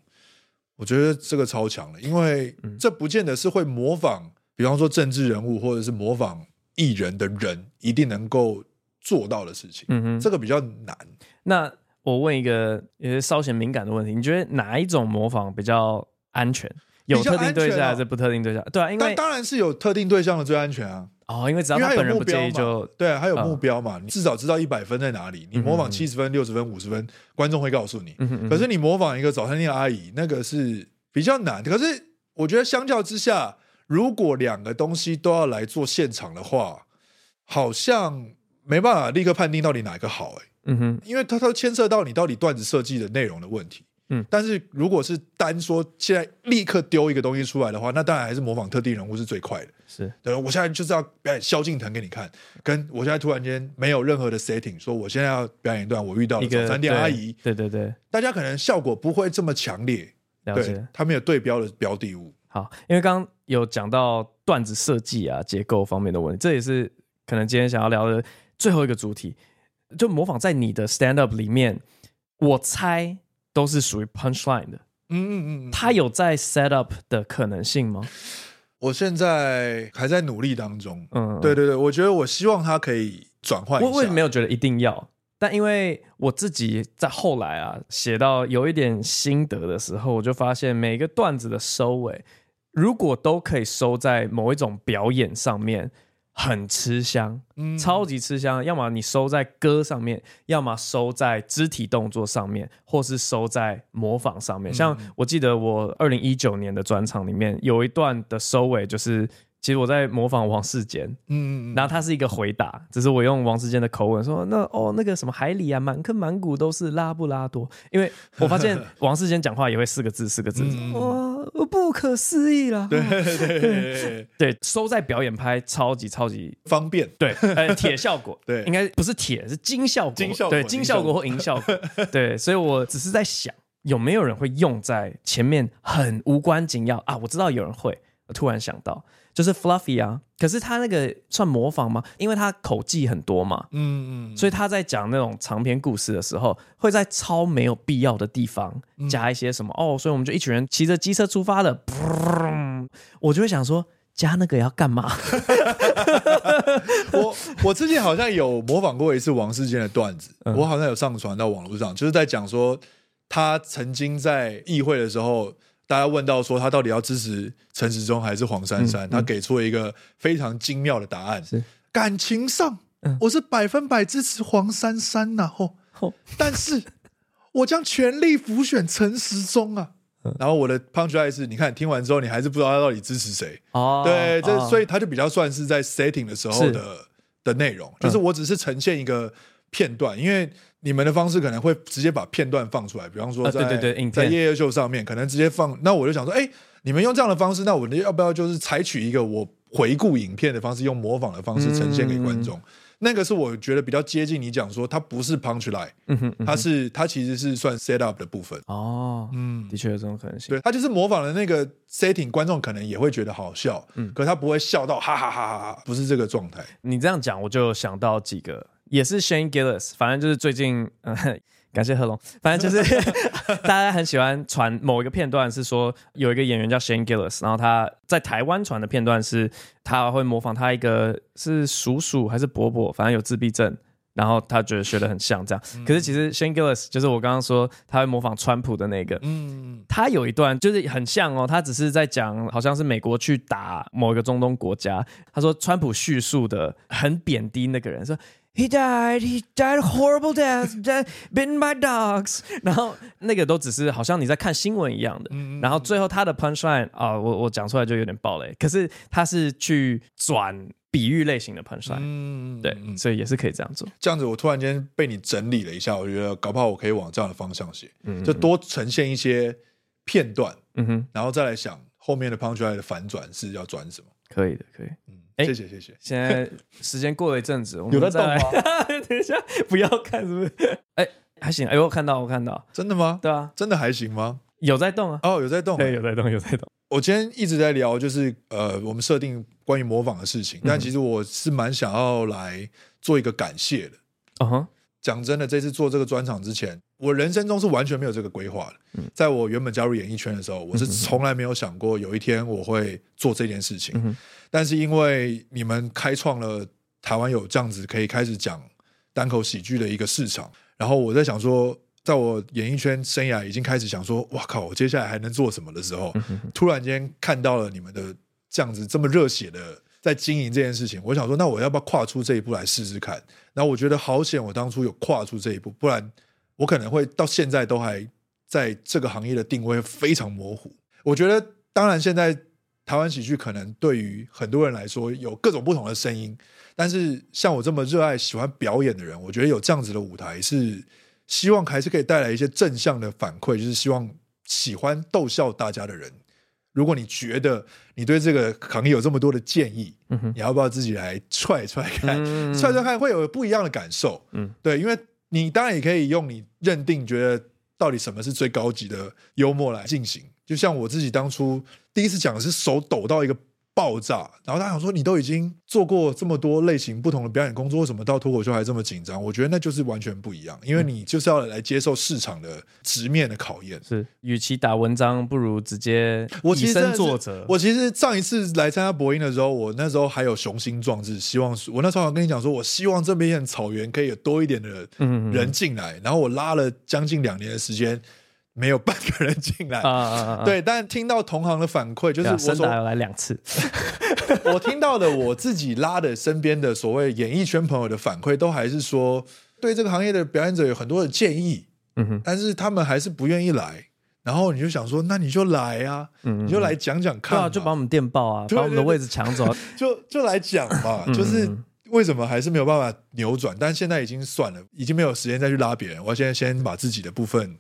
[SPEAKER 2] 我觉得这个超强了，因为这不见得是会模仿，比方说政治人物或者是模仿艺人的人一定能够做到的事情。嗯哼，这个比较难。
[SPEAKER 1] 那我问一个也是稍显敏感的问题，你觉得哪一种模仿比较安全？有特定对象还是不特定对象？对啊，因为
[SPEAKER 2] 当然是有特定对象的最安全啊。
[SPEAKER 1] 哦，因为只要他本人不介意就
[SPEAKER 2] 对啊，还有目标嘛，你至少知道一百分在哪里。你模仿七十分、六十分、五十分，观众会告诉你。可是你模仿一个早餐店阿姨，那个是比较难。可是我觉得相较之下，如果两个东西都要来做现场的话，好像没办法立刻判定到底哪个好哎。嗯哼，因为它都牵涉到你到底段子设计的内容的问题。嗯，但是如果是单说现在立刻丢一个东西出来的话，那当然还是模仿特定人物是最快的。是，对，我现在就是要表演萧敬腾给你看，跟我现在突然间没有任何的 setting，说我现在要表演一段我遇到的早餐店阿姨。
[SPEAKER 1] 对对对，
[SPEAKER 2] 大家可能效果不会这么强烈。了解，对，他没有对标的标的物。
[SPEAKER 1] 好，因为刚刚有讲到段子设计啊、结构方面的问题，这也是可能今天想要聊的最后一个主题。就模仿在你的 stand up 里面，我猜都是属于 punchline 的。嗯嗯嗯，他有在 set up 的可能性吗？
[SPEAKER 2] 我现在还在努力当中。嗯，对对对，我觉得我希望他可以转换。
[SPEAKER 1] 我为什么没有觉得一定要？但因为我自己在后来啊写到有一点心得的时候，我就发现每个段子的收尾，如果都可以收在某一种表演上面。很吃香，嗯、超级吃香。要么你收在歌上面，要么收在肢体动作上面，或是收在模仿上面。嗯、像我记得我二零一九年的专场里面有一段的收尾，就是。其实我在模仿王世坚，嗯，然后他是一个回答，只是我用王世坚的口吻说，那哦那个什么海里啊，满坑满谷都是拉布拉多，因为我发现 [LAUGHS] 王世坚讲话也会四个字四个字，哇，不可思议了，对对对对，收在表演拍超级超级
[SPEAKER 2] 方便，
[SPEAKER 1] 对，呃，铁效果，[LAUGHS] 对，应该不是铁，是金效果，金效果，对，金效果或银效果，对，所以我只是在想，有没有人会用在前面很无关紧要啊？我知道有人会，我突然想到。就是 Fluffy 啊，可是他那个算模仿吗？因为他口技很多嘛，嗯嗯，所以他在讲那种长篇故事的时候，会在超没有必要的地方加一些什么、嗯、哦，所以我们就一群人骑着机车出发了，我就会想说加那个要干嘛？[LAUGHS]
[SPEAKER 2] 我我之前好像有模仿过一次王世坚的段子，嗯、我好像有上传到网络上，就是在讲说他曾经在议会的时候。大家问到说他到底要支持陈时中还是黄珊珊，嗯嗯、他给出了一个非常精妙的答案。是。感情上，嗯、我是百分百支持黄珊珊呐，吼，吼。但是我将全力辅选陈时中啊。嗯、然后我的 punchline 是，你看听完之后，你还是不知道他到底支持谁。哦，对，这、哦、所以他就比较算是在 setting 的时候的是。的内容，就是我只是呈现一个片段，嗯、因为。你们的方式可能会直接把片段放出来，比方说在、啊、对对对在夜夜秀上面可能直接放。那我就想说，哎，你们用这样的方式，那我要不要就是采取一个我回顾影片的方式，用模仿的方式呈现给观众？嗯、那个是我觉得比较接近你讲说，它不是 punch line，嗯哼，它是它其实是算 set up 的部分。
[SPEAKER 1] 哦，嗯，的确有这种可能性。
[SPEAKER 2] 对，它就是模仿的那个 setting，观众可能也会觉得好笑，嗯，可是他不会笑到哈哈哈哈哈，不是这个状态。
[SPEAKER 1] 你这样讲，我就想到几个，也是 Shane Gillis，反正就是最近，嗯。[LAUGHS] 感谢贺龙，反正就是 [LAUGHS] 大家很喜欢传某一个片段，是说有一个演员叫 Shane Gillis，然后他在台湾传的片段是他会模仿他一个是叔叔还是伯伯，反正有自闭症，然后他觉得学得很像这样。嗯、可是其实 Shane Gillis 就是我刚刚说他会模仿川普的那个，嗯，他有一段就是很像哦，他只是在讲好像是美国去打某一个中东国家，他说川普叙述的很贬低那个人说。He died. He died a horrible death. Bitten by dogs. 然后那个都只是好像你在看新闻一样的。嗯、然后最后他的 punchline 啊、哦，我我讲出来就有点爆雷。可是他是去转比喻类型的 punchline。嗯，对，所以也是可以这样做。
[SPEAKER 2] 这样子，我突然间被你整理了一下，我觉得搞不好我可以往这样的方向写。嗯，就多呈现一些片段。嗯哼，然后再来想后面的 punchline 的反转是要转什么？
[SPEAKER 1] 可以的，可以。嗯。
[SPEAKER 2] 谢谢谢谢。
[SPEAKER 1] 现在时间过了一阵子，我
[SPEAKER 2] 们有在动吗？[LAUGHS]
[SPEAKER 1] 等一下，不要看，是不是？[LAUGHS] 哎，还行。哎，我看到，我看到，
[SPEAKER 2] 真的吗？
[SPEAKER 1] 对啊，
[SPEAKER 2] 真的还行吗？
[SPEAKER 1] 有在动啊。
[SPEAKER 2] 哦，有在动，
[SPEAKER 1] 对，有在动，有在动。
[SPEAKER 2] 我今天一直在聊，就是呃，我们设定关于模仿的事情，但其实我是蛮想要来做一个感谢的。嗯哼。讲真的，这次做这个专场之前，我人生中是完全没有这个规划的。在我原本加入演艺圈的时候，我是从来没有想过有一天我会做这件事情。但是因为你们开创了台湾有这样子可以开始讲单口喜剧的一个市场，然后我在想说，在我演艺圈生涯已经开始想说，哇靠，我接下来还能做什么的时候，突然间看到了你们的这样子这么热血的在经营这件事情，我想说，那我要不要跨出这一步来试试看？然后我觉得好险，我当初有跨出这一步，不然我可能会到现在都还在这个行业的定位非常模糊。我觉得，当然现在台湾喜剧可能对于很多人来说有各种不同的声音，但是像我这么热爱喜欢表演的人，我觉得有这样子的舞台是希望还是可以带来一些正向的反馈，就是希望喜欢逗笑大家的人。如果你觉得你对这个行业有这么多的建议，嗯、哼你要不要自己来踹踹看？嗯、踹踹看会有不一样的感受。嗯，对，因为你当然也可以用你认定觉得到底什么是最高级的幽默来进行。就像我自己当初第一次讲的是手抖到一个。爆炸，然后他想说：“你都已经做过这么多类型不同的表演工作，为什么到脱口秀还这么紧张？”我觉得那就是完全不一样，因为你就是要来接受市场的直面的考验。
[SPEAKER 1] 是，与其打文章，不如直接以身作则。
[SPEAKER 2] 我其实上一次来参加播音的时候，我那时候还有雄心壮志，希望我那时候想跟你讲说，我希望这边草原可以有多一点的人进来。嗯嗯嗯，然后我拉了将近两年的时间。没有半个人进来，uh, uh, uh, uh. 对，但听到同行的反馈，就是我
[SPEAKER 1] 来两次，[LAUGHS]
[SPEAKER 2] 我听到的我自己拉的身边的所谓演艺圈朋友的反馈，都还是说对这个行业的表演者有很多的建议，嗯哼，但是他们还是不愿意来，然后你就想说，那你就来啊，你就来讲讲看，
[SPEAKER 1] 啊，就把我们电报啊，把我们的位置抢走，[LAUGHS]
[SPEAKER 2] 就就来讲嘛，就是为什么还是没有办法扭转？但现在已经算了，已经没有时间再去拉别人，我现在先把自己的部分。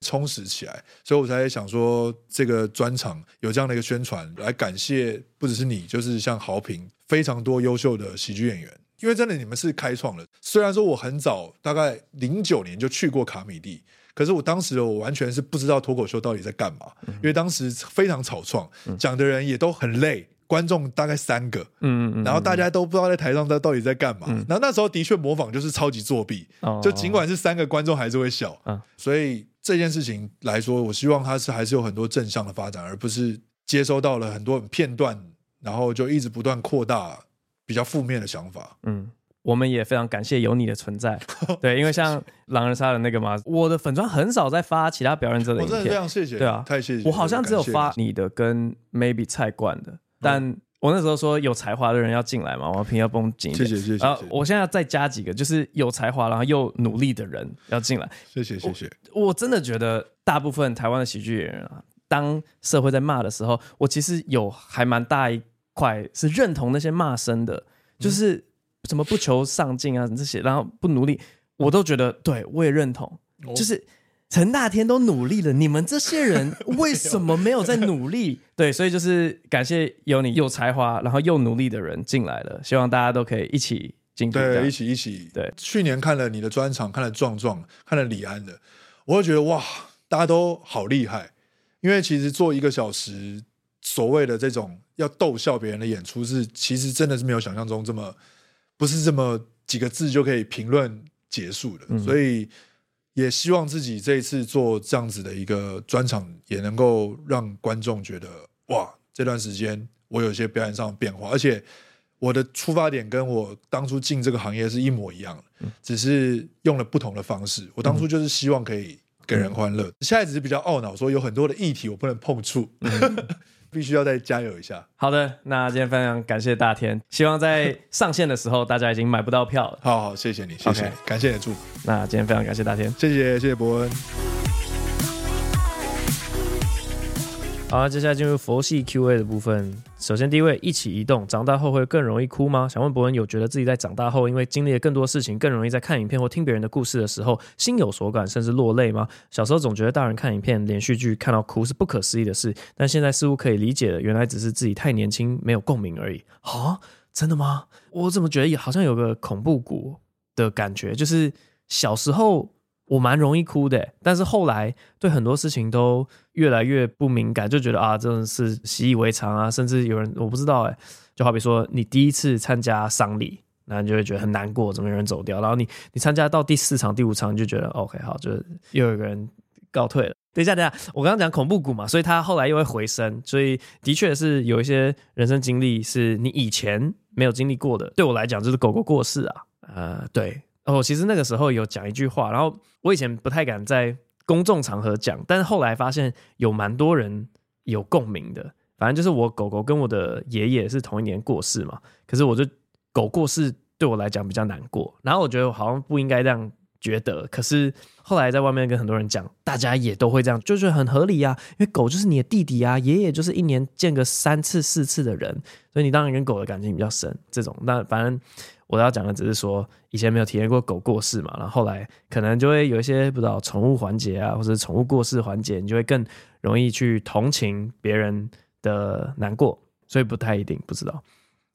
[SPEAKER 2] 充实起来，所以我才想说，这个专场有这样的一个宣传，来感谢不只是你，就是像豪平非常多优秀的喜剧演员，因为真的你们是开创了。虽然说我很早，大概零九年就去过卡米蒂，可是我当时我完全是不知道脱口秀到底在干嘛，因为当时非常草创，讲的人也都很累。观众大概三个，嗯，嗯，然后大家都不知道在台上他到底在干嘛。嗯、然后那时候的确模仿就是超级作弊，哦、就尽管是三个观众还是会笑。嗯、所以这件事情来说，我希望它是还是有很多正向的发展，而不是接收到了很多片段，然后就一直不断扩大比较负面的想法。嗯，
[SPEAKER 1] 我们也非常感谢有你的存在。[LAUGHS] 对，因为像狼人杀的那个嘛，我的粉砖很少在发其他表演者的影片，
[SPEAKER 2] 我真的非常谢谢，
[SPEAKER 1] 对啊，
[SPEAKER 2] 太谢谢。
[SPEAKER 1] 我好像只有发你的跟 Maybe 菜冠的。但我那时候说有才华的人要进来嘛，王平要绷紧一点。谢谢谢谢。啊，我现在要再加几个，就是有才华然后又努力的人要进来。
[SPEAKER 2] 谢谢谢谢。
[SPEAKER 1] 我真的觉得大部分台湾的喜剧演员啊，当社会在骂的时候，我其实有还蛮大一块是认同那些骂声的，就是什么不求上进啊这些，然后不努力，我都觉得对，我也认同，就是。陈大天都努力了，你们这些人 [LAUGHS] 为什么没有在努力？[LAUGHS] 对，所以就是感谢有你有才华，然后又努力的人进来了，希望大家都可以一起进
[SPEAKER 2] 对，一起一起。
[SPEAKER 1] 对，
[SPEAKER 2] 去年看了你的专场，看了壮壮，看了李安的，我就觉得哇，大家都好厉害。因为其实做一个小时，所谓的这种要逗笑别人的演出，是其实真的是没有想象中这么，不是这么几个字就可以评论结束的。嗯、所以也希望自己这一次做这样子的一个专场，也能够让观众觉得哇，这段时间我有些表演上的变化，而且我的出发点跟我当初进这个行业是一模一样的，嗯、只是用了不同的方式。我当初就是希望可以。给人欢乐，现在只是比较懊恼，说有很多的议题我不能碰触，嗯、必须要再加油一下。
[SPEAKER 1] 好的，那今天非常感谢大天，希望在上线的时候大家已经买不到票了。
[SPEAKER 2] 好好，谢谢你，谢谢.感谢你的祝福。
[SPEAKER 1] 那今天非常感谢大天，
[SPEAKER 2] 谢谢谢谢伯恩。
[SPEAKER 1] 好，接下来进入佛系 Q&A 的部分。首先，第一位一起移动，长大后会更容易哭吗？想问博恩，有觉得自己在长大后，因为经历了更多事情，更容易在看影片或听别人的故事的时候，心有所感，甚至落泪吗？小时候总觉得大人看影片、连续剧看到哭是不可思议的事，但现在似乎可以理解了，原来只是自己太年轻，没有共鸣而已。啊，真的吗？我怎么觉得好像有个恐怖谷的感觉，就是小时候。我蛮容易哭的，但是后来对很多事情都越来越不敏感，就觉得啊，真的是习以为常啊。甚至有人我不知道哎，就好比说你第一次参加丧礼，那你就会觉得很难过，怎么有人走掉？然后你你参加到第四场、第五场，你就觉得 OK 好，就是又有一个人告退了。等一下，等一下，我刚刚讲恐怖谷嘛，所以他后来又会回升，所以的确是有一些人生经历是你以前没有经历过的。对我来讲，就是狗狗过世啊，呃，对。哦，其实那个时候有讲一句话，然后我以前不太敢在公众场合讲，但是后来发现有蛮多人有共鸣的。反正就是我狗狗跟我的爷爷是同一年过世嘛，可是我就狗过世对我来讲比较难过，然后我觉得我好像不应该这样觉得，可是后来在外面跟很多人讲，大家也都会这样，就觉得很合理啊，因为狗就是你的弟弟啊，爷爷就是一年见个三次四次的人，所以你当然跟狗的感情比较深。这种，那反正。我要讲的只是说，以前没有体验过狗过世嘛，然后后来可能就会有一些不知道宠物环节啊，或者宠物过世环节，你就会更容易去同情别人的难过，所以不太一定不知道。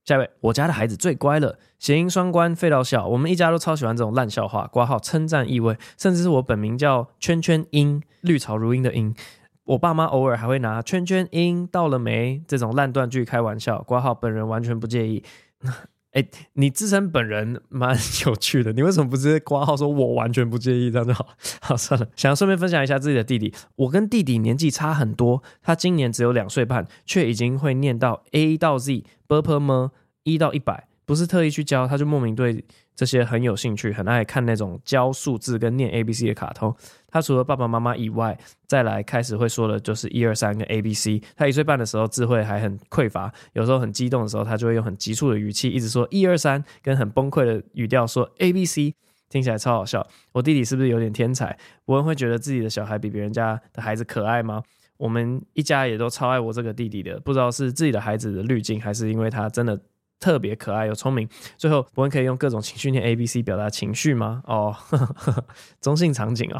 [SPEAKER 1] 下一位，我家的孩子最乖了，谐音双关废到笑，我们一家都超喜欢这种烂笑话，括号称赞意味，甚至是我本名叫圈圈音，绿草如茵的茵，我爸妈偶尔还会拿圈圈音到了没这种烂断句开玩笑，括号本人完全不介意。[LAUGHS] 哎、你自称本人蛮 [LAUGHS] 有趣的，你为什么不直接挂号说我完全不介意这样就好？[LAUGHS] 好算了，想要顺便分享一下自己的弟弟。我跟弟弟年纪差很多，他今年只有两岁半，却已经会念到 A 到 Z、b p m 一到一百，不是特意去教，他就莫名对这些很有兴趣，很爱看那种教数字跟念 A B C 的卡通。他除了爸爸妈妈以外，再来开始会说的就是一二三跟 A B C。他一岁半的时候智慧还很匮乏，有时候很激动的时候，他就会用很急促的语气一直说一二三，跟很崩溃的语调说 A B C，听起来超好笑。我弟弟是不是有点天才？博恩会觉得自己的小孩比别人家的孩子可爱吗？我们一家也都超爱我这个弟弟的，不知道是自己的孩子的滤镜，还是因为他真的。特别可爱又聪明，最后博恩可以用各种情绪念 A B C 表达情绪吗？哦，呵 [LAUGHS] 呵中性场景哦，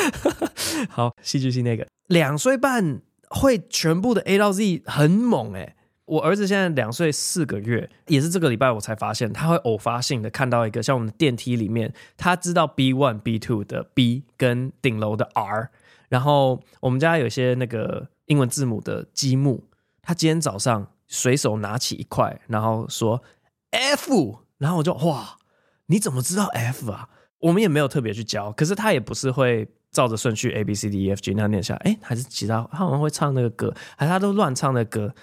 [SPEAKER 1] [LAUGHS] 好，戏剧性那个两岁半会全部的 A 到 Z 很猛诶。我儿子现在两岁四个月，也是这个礼拜我才发现，他会偶发性的看到一个像我们的电梯里面，他知道 B one B two 的 B 跟顶楼的 R，然后我们家有些那个英文字母的积木，他今天早上。随手拿起一块，然后说 F，然后我就哇，你怎么知道 F 啊？我们也没有特别去教，可是他也不是会照着顺序 A B C D E F G 那样念下来，诶，还是其他，他好像会唱那个歌，还是他都乱唱的歌。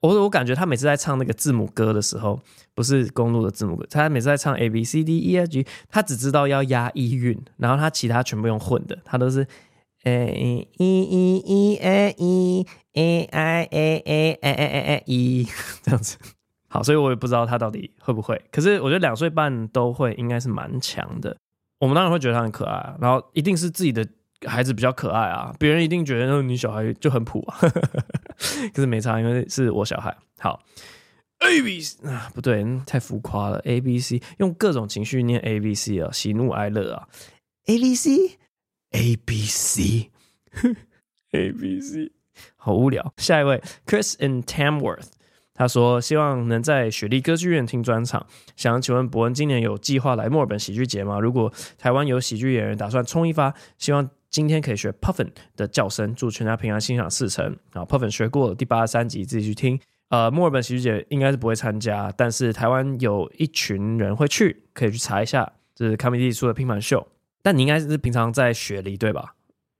[SPEAKER 1] 我我感觉他每次在唱那个字母歌的时候，不是公路的字母歌，他每次在唱 A B C D E F G，他只知道要压 E 韵，然后他其他全部用混的，他都是 A E E E A E。a i a a a a a e 这样子，好，所以我也不知道他到底会不会。可是我觉得两岁半都会，应该是蛮强的。我们当然会觉得他很可爱，然后一定是自己的孩子比较可爱啊，别人一定觉得你小孩就很普啊。[LAUGHS] 可是没差，因为是我小孩。好，A B C 啊，不对，太浮夸了。A B C 用各种情绪念 A B C 啊，喜怒哀乐啊，A B C A B C A B C。好无聊。下一位，Chris in Tamworth，他说希望能在雪梨歌剧院听专场。想请问博恩，今年有计划来墨尔本喜剧节吗？如果台湾有喜剧演员打算冲一发，希望今天可以学 Puffin 的叫声。祝全家平安，心想事成。啊，Puffin 学过了第八十三集，自己去听。呃，墨尔本喜剧节应该是不会参加，但是台湾有一群人会去，可以去查一下。这是 Comedy 出的拼盘秀，但你应该是平常在雪梨对吧？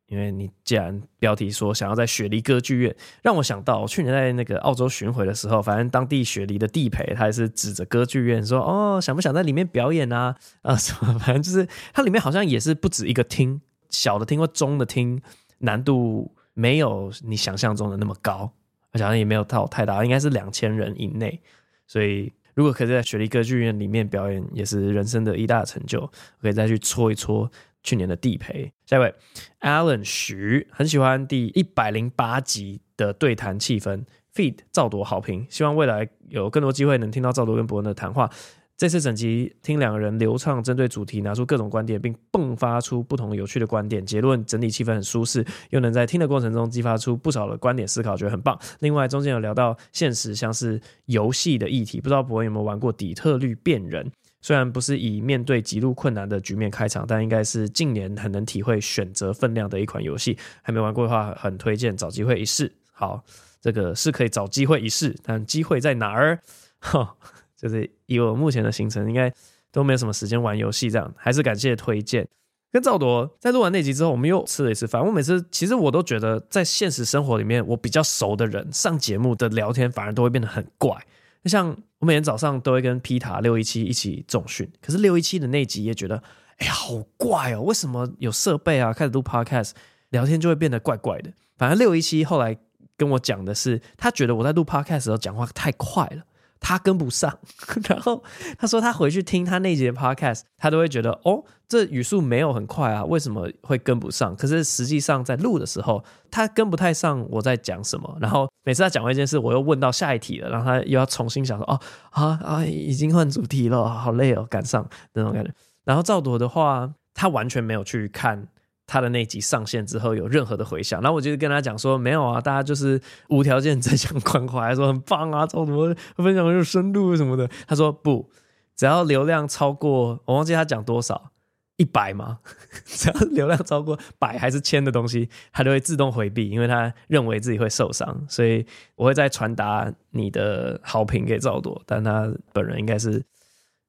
[SPEAKER 1] 因为你既然标题说想要在雪梨歌剧院，让我想到我去年在那个澳洲巡回的时候，反正当地雪梨的地陪他也是指着歌剧院说：“哦，想不想在里面表演啊？[LAUGHS] 啊什么？反正就是它里面好像也是不止一个厅，小的厅或中的厅，难度没有你想象中的那么高，好像也没有到太大，应该是两千人以内。所以如果可以在雪梨歌剧院里面表演，也是人生的一大成就，可以再去搓一搓。”去年的地陪，下一位 Alan 徐很喜欢第一百零八集的对谈气氛，feed 赵铎好评，希望未来有更多机会能听到赵铎跟伯恩的谈话。这次整集听两个人流畅针对主题，拿出各种观点，并迸发出不同有趣的观点，结论整体气氛很舒适，又能在听的过程中激发出不少的观点思考，觉得很棒。另外中间有聊到现实像是游戏的议题，不知道博恩有没有玩过底特律变人？虽然不是以面对极度困难的局面开场，但应该是近年很能体会选择分量的一款游戏。还没玩过的话，很推荐找机会一试。好，这个是可以找机会一试，但机会在哪儿？哈，[LAUGHS] 就是以我目前的行程，应该都没有什么时间玩游戏。这样，还是感谢推荐。跟赵铎在录完那集之后，我们又吃了一次饭。我每次其实我都觉得，在现实生活里面，我比较熟的人上节目的聊天，反而都会变得很怪。就像我每天早上都会跟皮塔六一七一起重训，可是六一七的那集也觉得，哎呀，好怪哦！为什么有设备啊，开始录 podcast 聊天就会变得怪怪的？反正六一七后来跟我讲的是，他觉得我在录 podcast 的时候讲话太快了。他跟不上，[LAUGHS] 然后他说他回去听他那节 podcast，他都会觉得哦，这语速没有很快啊，为什么会跟不上？可是实际上在录的时候，他跟不太上我在讲什么。然后每次他讲完一件事，我又问到下一题了，然后他又要重新想说哦啊啊，已经换主题了，好累哦，赶上那种感觉。然后赵铎的话，他完全没有去看。他的那集上线之后有任何的回响，然后我就跟他讲说没有啊，大家就是无条件在讲关怀，说很棒啊，赵铎分享很有深度什么的。他说不，只要流量超过，我忘记他讲多少，一百吗？[LAUGHS] 只要流量超过百还是千的东西，他就会自动回避，因为他认为自己会受伤，所以我会再传达你的好评给赵多，但他本人应该是。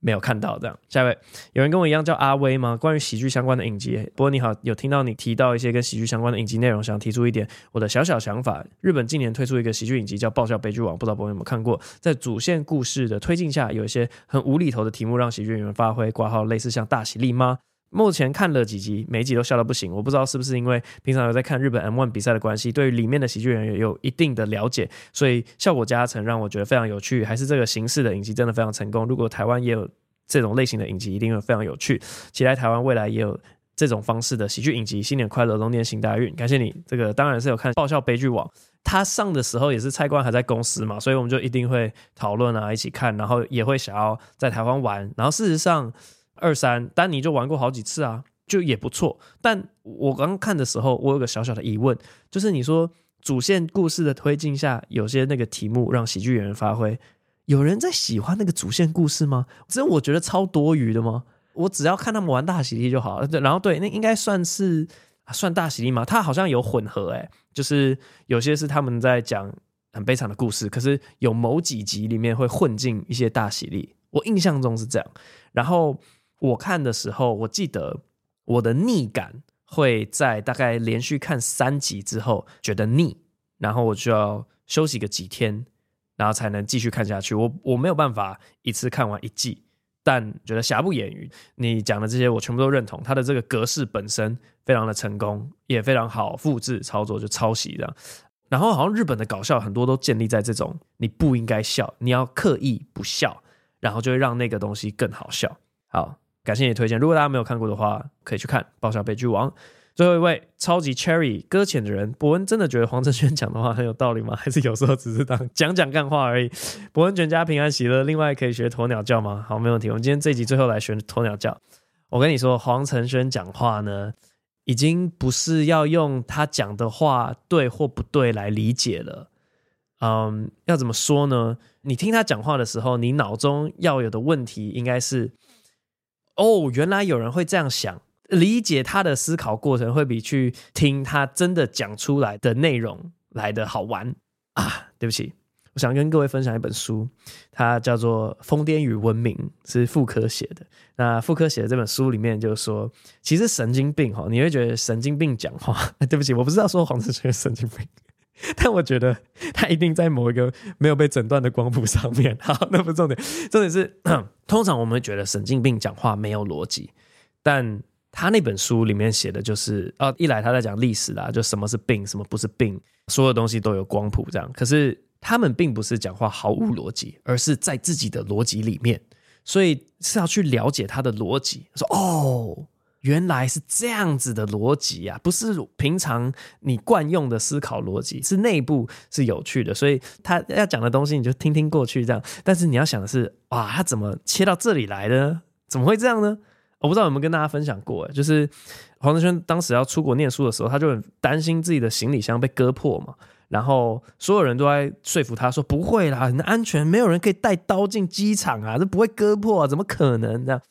[SPEAKER 1] 没有看到这样，下一位有人跟我一样叫阿威吗？关于喜剧相关的影集，不过你好，有听到你提到一些跟喜剧相关的影集内容，想提出一点我的小小想法。日本近年推出一个喜剧影集叫《爆笑悲剧王》，不知道朋友有没有看过？在主线故事的推进下，有一些很无厘头的题目让喜剧演员发挥，挂号类似像大喜力吗？目前看了几集，每集都笑到不行。我不知道是不是因为平常有在看日本 M1 比赛的关系，对于里面的喜剧演员有一定的了解，所以效果加成让我觉得非常有趣。还是这个形式的影集真的非常成功？如果台湾也有。这种类型的影集一定会非常有趣，期待台湾未来也有这种方式的喜剧影集。新年快乐，龙年行大运！感谢你，这个当然是有看《爆笑悲剧网》，他上的时候也是蔡官还在公司嘛，所以我们就一定会讨论啊，一起看，然后也会想要在台湾玩。然后事实上，二三丹尼就玩过好几次啊，就也不错。但我刚看的时候，我有个小小的疑问，就是你说主线故事的推进下，有些那个题目让喜剧演员发挥。有人在喜欢那个主线故事吗？这我觉得超多余的吗？我只要看他们玩大喜力就好了。然后对，那应该算是算大喜力吗？他好像有混合，诶，就是有些是他们在讲很悲惨的故事，可是有某几集里面会混进一些大喜力。我印象中是这样。然后我看的时候，我记得我的腻感会在大概连续看三集之后觉得腻，然后我就要休息个几天。然后才能继续看下去。我我没有办法一次看完一季，但觉得瑕不掩瑜。你讲的这些我全部都认同。它的这个格式本身非常的成功，也非常好复制操作，就抄袭这样。然后好像日本的搞笑很多都建立在这种你不应该笑，你要刻意不笑，然后就会让那个东西更好笑。好，感谢你推荐。如果大家没有看过的话，可以去看《爆笑悲剧王》。最后一位超级 Cherry 搁浅的人，伯恩真的觉得黄承轩讲的话很有道理吗？还是有时候只是当讲讲干话而已？伯恩全家平安喜乐。另外可以学鸵鸟叫吗？好，没问题。我们今天这集最后来学鸵鸟叫。我跟你说，黄承轩讲话呢，已经不是要用他讲的话对或不对来理解了，嗯，要怎么说呢？你听他讲话的时候，你脑中要有的问题应该是：哦，原来有人会这样想。理解他的思考过程，会比去听他真的讲出来的内容来得好玩啊！对不起，我想跟各位分享一本书，它叫做《疯癫与文明》，是傅科写的。那傅科写的这本书里面就是说，其实神经病哈，你会觉得神经病讲话，[LAUGHS] 对不起，我不知道说黄志全是神经病。[LAUGHS] 但我觉得他一定在某一个没有被诊断的光谱上面。[LAUGHS] 好，那不重点，重点是通常我们会觉得神经病讲话没有逻辑，但他那本书里面写的就是啊，一来他在讲历史啦，就什么是病，什么不是病，所有东西都有光谱这样。可是他们并不是讲话毫无逻辑，而是在自己的逻辑里面，所以是要去了解他的逻辑。说哦。原来是这样子的逻辑啊，不是平常你惯用的思考逻辑，是内部是有趣的，所以他要讲的东西你就听听过去这样。但是你要想的是，哇，他怎么切到这里来的？怎么会这样呢？我不知道有没有跟大家分享过，就是黄德轩当时要出国念书的时候，他就很担心自己的行李箱被割破嘛，然后所有人都在说服他说不会啦，很安全，没有人可以带刀进机场啊，这不会割破啊，怎么可能这样？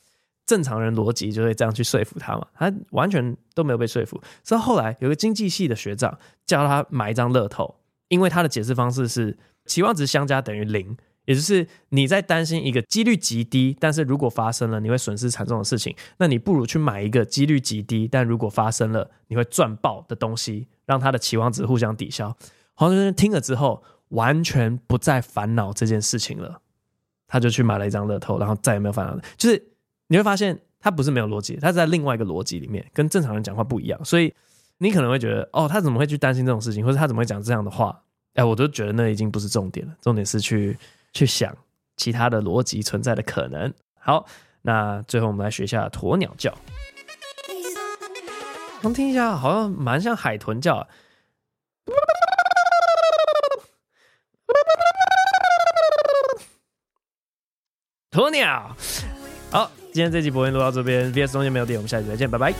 [SPEAKER 1] 正常人逻辑就会这样去说服他嘛，他完全都没有被说服。所以后来有个经济系的学长叫他买一张乐透，因为他的解释方式是期望值相加等于零，也就是你在担心一个几率极低，但是如果发生了你会损失惨重的事情，那你不如去买一个几率极低，但如果发生了你会赚爆的东西，让他的期望值互相抵消。黄先生听了之后，完全不再烦恼这件事情了，他就去买了一张乐透，然后再也没有烦恼了，就是。你会发现他不是没有逻辑，他在另外一个逻辑里面，跟正常人讲话不一样。所以你可能会觉得，哦，他怎么会去担心这种事情，或者他怎么会讲这样的话？哎，我都觉得那已经不是重点了，重点是去去想其他的逻辑存在的可能。好，那最后我们来学一下鸵鸟叫，我们听一下，好像蛮像海豚叫啊。鸵鸟，好。今天这集播音录到这边，VS 中间没有电，我们下集再见，拜拜。